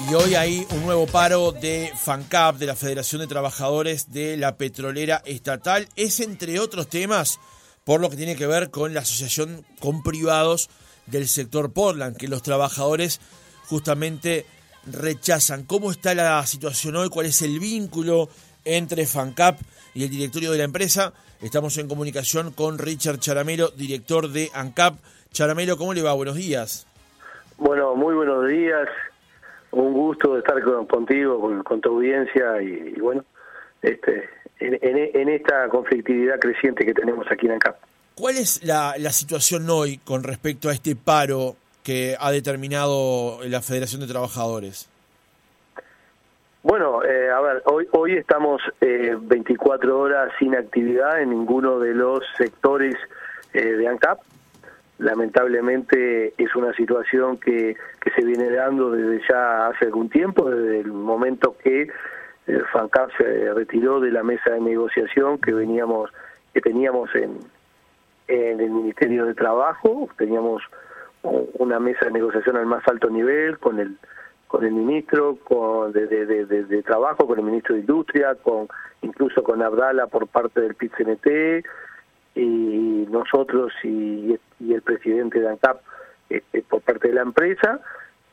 Y hoy hay un nuevo paro de FANCAP, de la Federación de Trabajadores de la Petrolera Estatal. Es, entre otros temas, por lo que tiene que ver con la asociación con privados del sector Portland, que los trabajadores justamente rechazan. ¿Cómo está la situación hoy? ¿Cuál es el vínculo entre FANCAP y el directorio de la empresa? Estamos en comunicación con Richard Charamelo, director de ANCAP. Charamelo, ¿cómo le va? Buenos días. Bueno, muy buenos días un gusto estar contigo, con, tu audiencia y, bueno, este, en, esta conflictividad creciente que tenemos aquí en ANCAP. ¿Cuál es la, situación hoy con respecto a este paro que ha determinado la Federación de Trabajadores? Bueno, eh, a ver, hoy, hoy estamos eh, 24 horas sin actividad en ninguno de los sectores eh, de ANCAP lamentablemente es una situación que, que se viene dando desde ya hace algún tiempo, desde el momento que eh, se retiró de la mesa de negociación que veníamos que teníamos en, el Ministerio de Trabajo, teníamos una mesa de negociación al más alto nivel con el con el ministro con, de Trabajo, con el ministro de Industria, con incluso con Abdala por parte del PIT-CNT, y nosotros y, el presidente de ANCAP este, por parte de la empresa,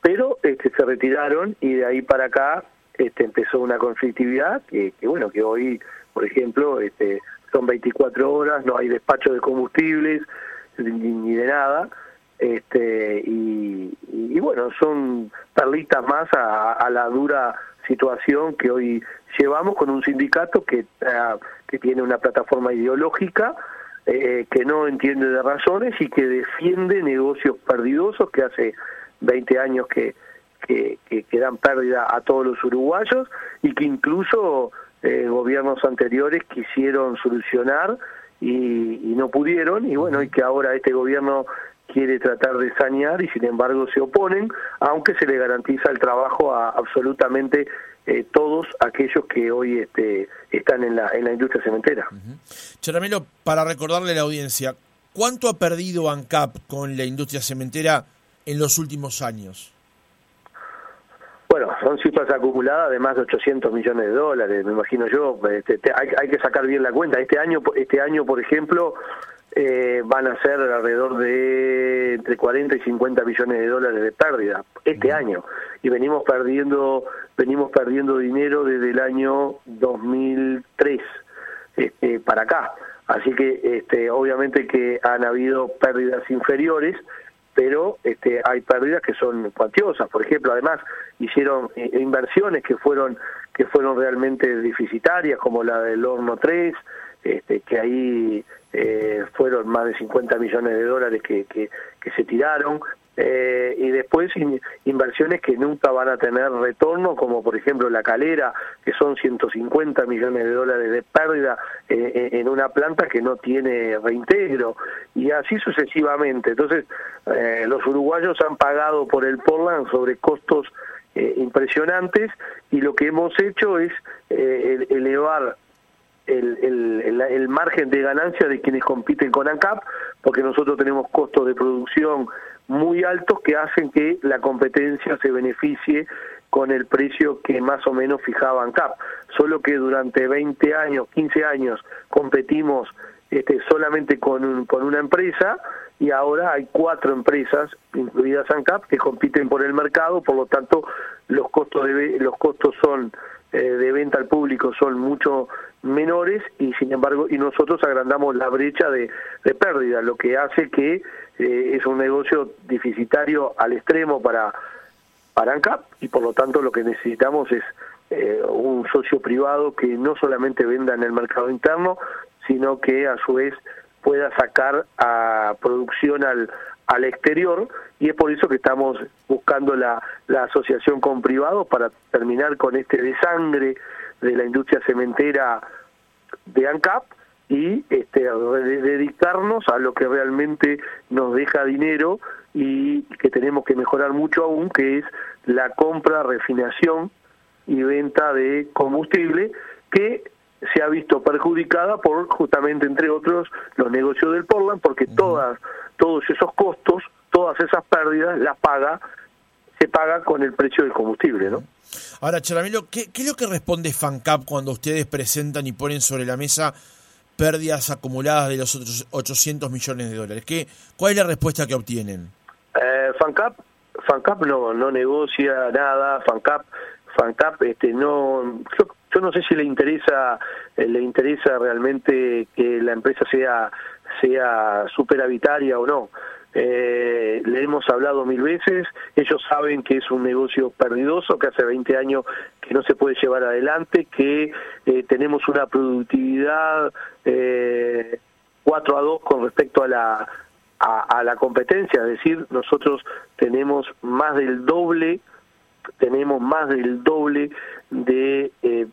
pero este, se retiraron y de ahí para acá este, empezó una conflictividad que, bueno, que hoy, por ejemplo, este, son 24 horas, no hay despacho de combustibles ni, de nada, este, y, bueno, son perlitas más a, la dura situación que hoy llevamos con un sindicato que, ah, que tiene una plataforma ideológica eh, que no entiende de razones y que defiende negocios perdidosos que hace 20 años que, que, que, dan pérdida a todos los uruguayos y que incluso eh, gobiernos anteriores quisieron solucionar y, y, no pudieron y bueno y que ahora este gobierno quiere tratar de sanear y sin embargo se oponen aunque se le garantiza el trabajo a absolutamente eh, todos aquellos que hoy este, están en la, en la industria cementera. Charamelo, para recordarle a la audiencia, ¿cuánto ha perdido ANCAP con la industria cementera en los últimos años? Bueno, son cifras acumuladas de más de 800 millones de dólares, me imagino yo. Este, hay, hay, que sacar bien la cuenta. Este año, este año por ejemplo, eh, van a ser alrededor de entre 40 y 50 millones de dólares de pérdida este año. Y venimos perdiendo venimos perdiendo dinero desde el año 2003 este, para acá. Así que este, obviamente que han habido pérdidas inferiores pero este, hay pérdidas que son cuantiosas. Por ejemplo además hicieron eh, inversiones que fueron que fueron realmente deficitarias como la del horno 3 este, que ahí eh, fueron más de 50 millones de dólares que, que, se tiraron, eh, y después inversiones que nunca van a tener retorno, como por ejemplo la calera, que son 150 millones de dólares de pérdida eh, en una planta que no tiene reintegro, y así sucesivamente. Entonces, los uruguayos han pagado por el Portland sobre costos impresionantes, y lo que hemos hecho es elevar el, el, margen de ganancia de quienes compiten con ANCAP, porque nosotros tenemos costos de producción muy altos que hacen que la competencia se beneficie con el precio que más o menos fijaba ANCAP. Solo que durante 20 años, 15 años competimos este, solamente con, con una empresa y ahora hay cuatro empresas, incluidas ANCAP, que compiten por el mercado, por lo tanto los costos, de, los costos son eh, de venta al público son mucho menores y sin embargo y nosotros agrandamos la brecha de, pérdida lo que hace que eh, es un negocio deficitario al extremo para para ANCAP y por lo tanto lo que necesitamos es eh, un socio privado que no solamente venda en el mercado interno sino que a su vez pueda sacar a producción al, al exterior y es por eso que estamos buscando la, la asociación con privados para terminar con este desangre de la industria cementera de ANCAP y este, dedicarnos a lo que realmente nos deja dinero y que tenemos que mejorar mucho aún, que es la compra, refinación y venta de combustible, que se ha visto perjudicada por justamente entre otros los negocios del Portland porque todas todos esos costos todas esas pérdidas las paga se paga con el precio del combustible, ¿no? Ahora, Charamelo, ¿qué, ¿qué es lo que responde FANCAP cuando ustedes presentan y ponen sobre la mesa pérdidas acumuladas de los otros 800 millones de dólares? ¿Qué, ¿Cuál es la respuesta que obtienen? Eh, FANCAP, FANCAP no, no negocia nada, FANCAP, FANCAP este, no... Yo, no sé si le interesa eh, le interesa realmente que la empresa sea sea superavitaria o no. Eh, le hemos hablado mil veces, ellos saben que es un negocio perdidoso, que hace 20 años que no se puede llevar adelante, que eh, tenemos una productividad eh, 4 a 2 con respecto a la, a, la competencia, es decir, nosotros tenemos más del doble tenemos más del doble de, eh,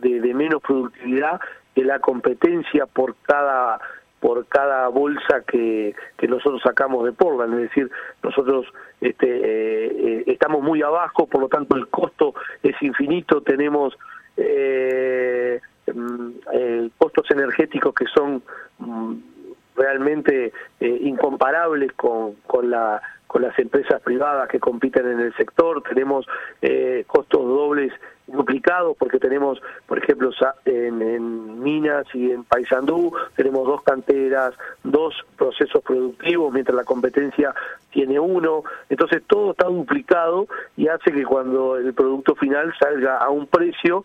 de, de menos productividad que la competencia por cada por cada bolsa que, que nosotros sacamos de Portland, es decir, nosotros este, eh, estamos muy abajo, por lo tanto el costo es infinito, tenemos eh, mm, costos energéticos que son mm, realmente incomparables con, con la con las empresas privadas que compiten en el sector, tenemos costos dobles duplicados porque tenemos, por ejemplo, en, Minas y en Paysandú, tenemos dos canteras, dos procesos productivos, mientras la competencia tiene uno. Entonces todo está duplicado y hace que cuando el producto final salga a un precio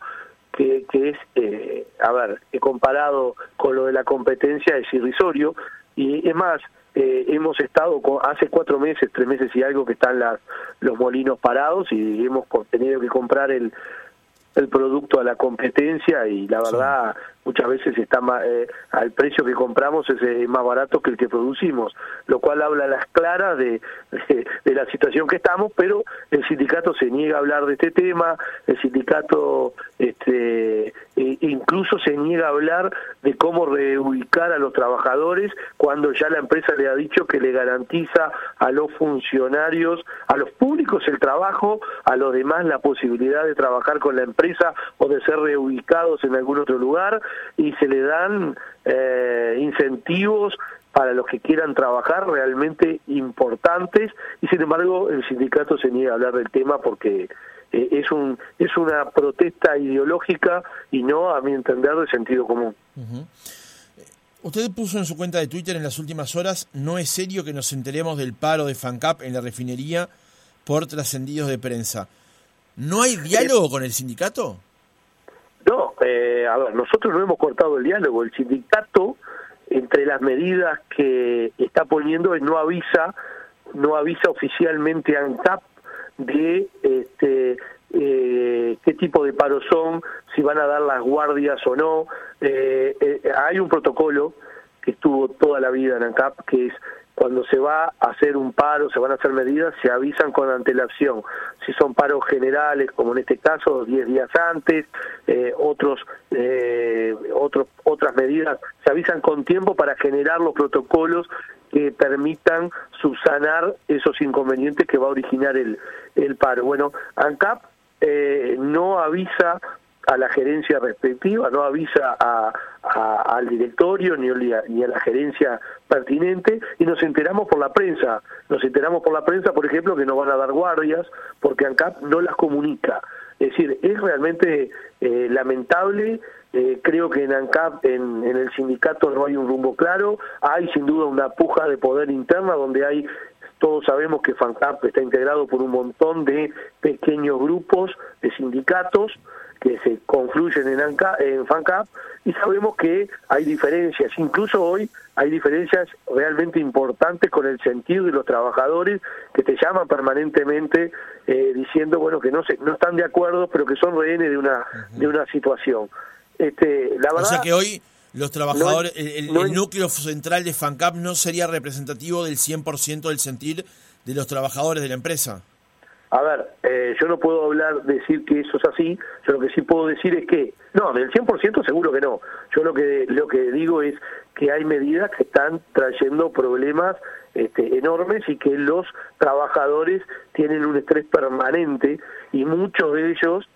que, es, eh, a ver, comparado con lo de la competencia es irrisorio. Y es más, eh, hemos estado hace cuatro meses, tres meses y algo que están los molinos parados y hemos tenido que comprar el, el producto a la competencia y la verdad muchas veces está eh, al precio que compramos es eh, más barato que el que producimos, lo cual habla a las claras de, de, la situación que estamos, pero el sindicato se niega a hablar de este tema, el sindicato este, e incluso se niega a hablar de cómo reubicar a los trabajadores cuando ya la empresa le ha dicho que le garantiza a los funcionarios, a los públicos el trabajo, a los demás la posibilidad de trabajar con la empresa o de ser reubicados en algún otro lugar y se le dan eh, incentivos para los que quieran trabajar realmente importantes y sin embargo el sindicato se niega a hablar del tema porque eh, es un es una protesta ideológica y no a mi entender de sentido común. Usted puso en su cuenta de Twitter en las últimas horas, no es serio que nos enteremos del paro de FANCAP en la refinería por trascendidos de prensa. ¿No hay diálogo con el sindicato? No, eh, a ver, nosotros no hemos cortado el diálogo. El sindicato, entre las medidas que está poniendo, no avisa, no avisa oficialmente a ANCAP de este, eh, qué tipo de paro son, si van a dar las guardias o no. Eh, eh, hay un protocolo que estuvo toda la vida en ANCAP, que es cuando se va a hacer un paro, se van a hacer medidas, se avisan con antelación. Si son paros generales, como en este caso, 10 días antes, eh, otros, eh, otros, otras medidas, se avisan con tiempo para generar los protocolos que permitan subsanar esos inconvenientes que va a originar el, el paro. Bueno, ANCAP eh, no avisa a la gerencia respectiva, no avisa al directorio ni a, ni a la gerencia pertinente y nos enteramos por la prensa. Nos enteramos por la prensa, por ejemplo, que no van a dar guardias porque ANCAP no las comunica. Es decir, es realmente eh, lamentable. Eh, creo que en ANCAP, en, en el sindicato, no hay un rumbo claro. Hay sin duda una puja de poder interna donde hay todos sabemos que FANCAP está integrado por un montón de pequeños grupos de sindicatos que se confluyen en, ANCA, en FANCAP y sabemos que hay diferencias, incluso hoy hay diferencias realmente importantes con el sentido de los trabajadores que te llaman permanentemente eh, diciendo bueno que no se, no están de acuerdo pero que son rehenes de una de una situación. Este, la verdad, o sea que hoy los trabajadores, el, núcleo central de FANCAP no sería representativo del 100% del sentir de los trabajadores de la empresa. A ver, eh, yo no puedo hablar, decir que eso es así, yo lo que sí puedo decir es que, no, del 100% seguro que no. Yo lo que, lo que digo es que hay medidas que están trayendo problemas este, enormes y que los trabajadores tienen un estrés permanente y muchos de ellos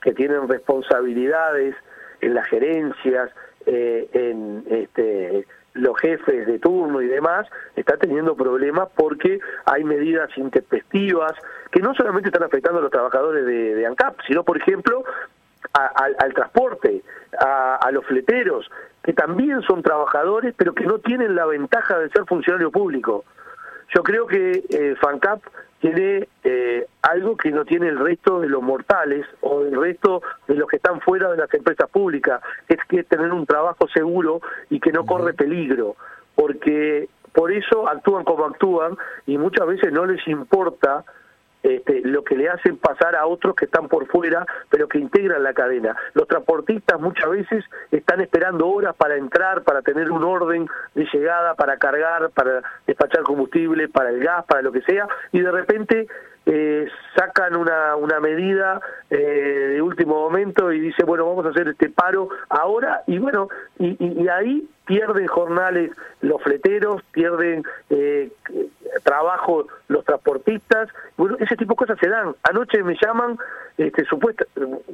que tienen responsabilidades en las gerencias, eh, en este, los jefes de turno y demás, están teniendo problemas porque hay medidas intempestivas, que no solamente están afectando a los trabajadores de, ANCAP, sino, por ejemplo, al transporte, a, los fleteros, que también son trabajadores, pero que no tienen la ventaja de ser funcionario público. Yo creo que eh, FANCAP tiene eh, algo que no tiene el resto de los mortales o el resto de los que están fuera de las empresas públicas, es que tener un trabajo seguro y que no corre peligro, porque por eso actúan como actúan y muchas veces no les importa este, lo que le hacen pasar a otros que están por fuera, pero que integran la cadena. Los transportistas muchas veces están esperando horas para entrar, para tener un orden de llegada, para cargar, para despachar combustible, para el gas, para lo que sea, y de repente eh, sacan una, una medida eh, de último momento y dice bueno vamos a hacer este paro ahora y bueno y, ahí pierden jornales los fleteros pierden eh, trabajo los transportistas bueno ese tipo de cosas se dan. Anoche me llaman este supuesta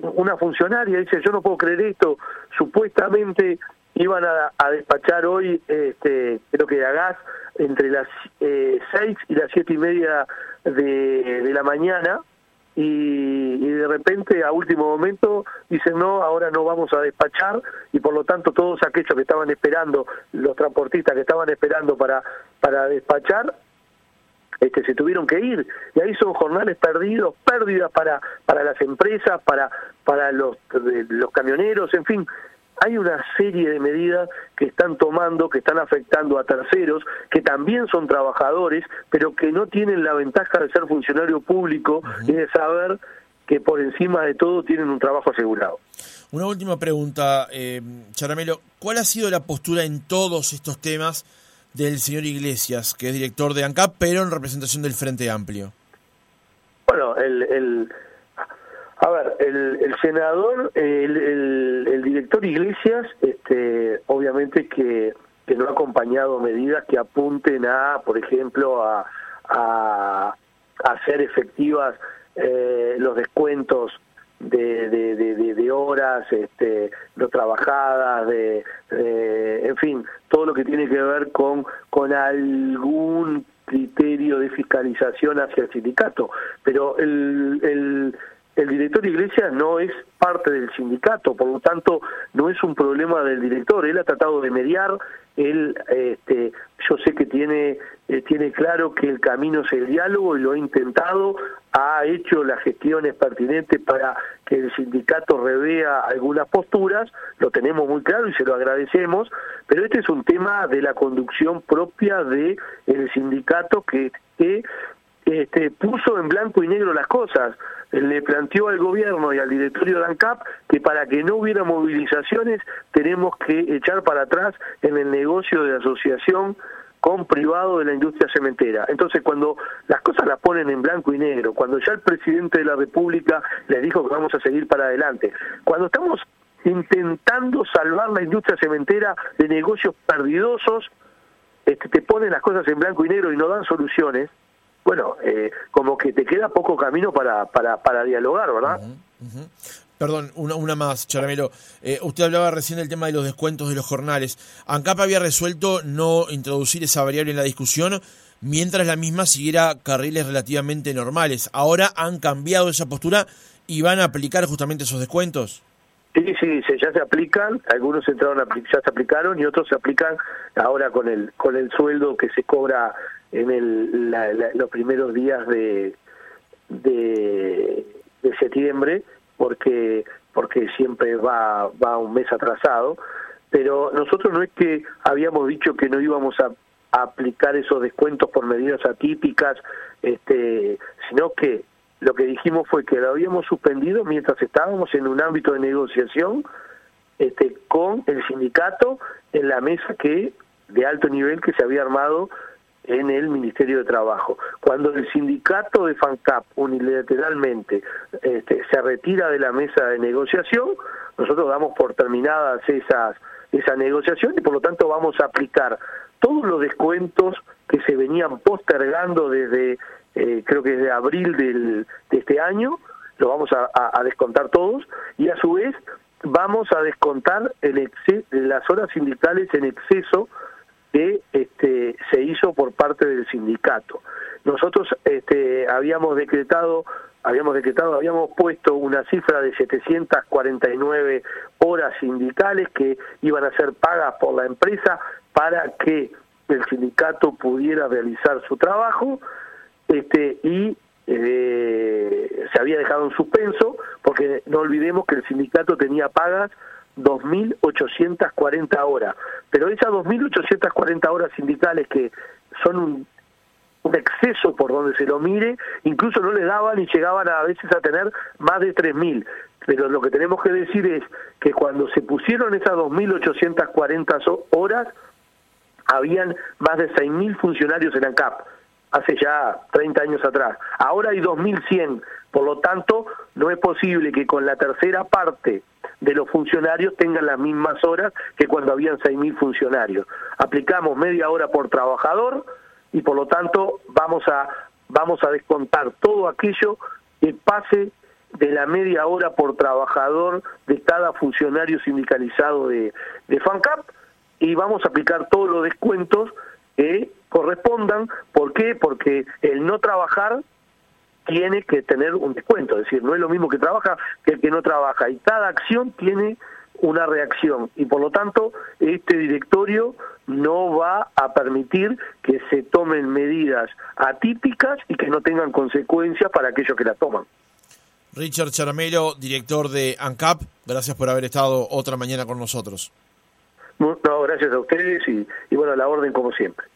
una funcionaria dice yo no puedo creer esto supuestamente iban a, despachar hoy este creo que a gas entre las eh, seis y las siete y media de, la mañana y, de repente a último momento dicen no, ahora no vamos a despachar y por lo tanto todos aquellos que estaban esperando, los transportistas que estaban esperando para, para despachar, este, se tuvieron que ir y ahí son jornales perdidos, pérdidas para, para las empresas, para, para los, los camioneros, en fin, hay una serie de medidas que están tomando, que están afectando a terceros, que también son trabajadores, pero que no tienen la ventaja de ser funcionario público y de saber que por encima de todo tienen un trabajo asegurado. Una última pregunta, eh, Charamelo. ¿Cuál ha sido la postura en todos estos temas del señor Iglesias, que es director de ANCAP, pero en representación del Frente Amplio? Bueno, el a ver, el, senador, el, director Iglesias, este, obviamente que, no ha acompañado medidas que apunten a, por ejemplo, a, a, hacer efectivas eh, los descuentos de, de, horas este, no trabajadas, de, en fin, todo lo que tiene que ver con, con algún criterio de fiscalización hacia el sindicato. Pero el, el director Iglesias no es parte del sindicato, por lo tanto no es un problema del director, él ha tratado de mediar, él este, yo sé que tiene, eh, tiene claro que el camino es el diálogo y lo ha intentado, ha hecho las gestiones pertinentes para que el sindicato revea algunas posturas, lo tenemos muy claro y se lo agradecemos, pero este es un tema de la conducción propia del el sindicato que, que este, puso en blanco y negro las cosas. Le planteó al gobierno y al directorio de ANCAP que para que no hubiera movilizaciones tenemos que echar para atrás en el negocio de asociación con privado de la industria cementera. Entonces, cuando las cosas las ponen en blanco y negro, cuando ya el presidente de la República les dijo que vamos a seguir para adelante, cuando estamos intentando salvar la industria cementera de negocios perdidosos, este, te ponen las cosas en blanco y negro y no dan soluciones, bueno, eh, como que te queda poco camino para, para, para dialogar, ¿verdad? Perdón, una, una más, Charamelo. Eh, usted hablaba recién del tema de los descuentos de los jornales. ANCAP había resuelto no introducir esa variable en la discusión mientras la misma siguiera carriles relativamente normales. Ahora han cambiado esa postura y van a aplicar justamente esos descuentos. Sí, sí, ya se aplican, algunos entraron ya se aplicaron y otros se aplican ahora con el con el sueldo que se cobra en el, los primeros días de, de, septiembre, porque porque siempre va va un mes atrasado, pero nosotros no es que habíamos dicho que no íbamos a, a aplicar esos descuentos por medidas atípicas, este, sino que lo que dijimos fue que lo habíamos suspendido mientras estábamos en un ámbito de negociación este, con el sindicato en la mesa que de alto nivel que se había armado en el Ministerio de Trabajo. Cuando el sindicato de FANCAP unilateralmente este, se retira de la mesa de negociación, nosotros damos por terminadas esas esa negociación y por lo tanto vamos a aplicar todos los descuentos que se venían postergando desde eh, creo que desde abril del, de este año, lo vamos a, descontar todos, y a su vez vamos a descontar las horas sindicales en exceso que este, se hizo por parte del sindicato. Nosotros este, habíamos decretado habíamos decretado, habíamos puesto una cifra de 749 horas sindicales que iban a ser pagas por la empresa para que el sindicato pudiera realizar su trabajo este, y eh, se había dejado en suspenso porque no olvidemos que el sindicato tenía pagas 2.840 horas, pero esas 2.840 horas sindicales que son un exceso por donde se lo mire, incluso no le daban y llegaban a, veces a tener más de 3.000. Pero lo que tenemos que decir es que cuando se pusieron esas 2.840 horas, habían más de 6.000 funcionarios en ANCAP, hace ya 30 años atrás. Ahora hay 2.100, por lo tanto, no es posible que con la tercera parte de los funcionarios tengan las mismas horas que cuando habían 6.000 funcionarios. Aplicamos media hora por trabajador, y por lo tanto vamos a vamos a descontar todo aquello que pase de la media hora por trabajador de cada funcionario sindicalizado de, de FANCAP y vamos a aplicar todos los descuentos que correspondan. ¿Por qué? Porque el no trabajar tiene que tener un descuento, es decir, no es lo mismo que trabaja que el que no trabaja y cada acción tiene una reacción y por lo tanto este directorio no va a permitir que se tomen medidas atípicas y que no tengan consecuencias para aquellos que la toman. Richard Charamelo, director de ANCAP, gracias por haber estado otra mañana con nosotros. No, gracias a ustedes y, y bueno, a la orden como siempre.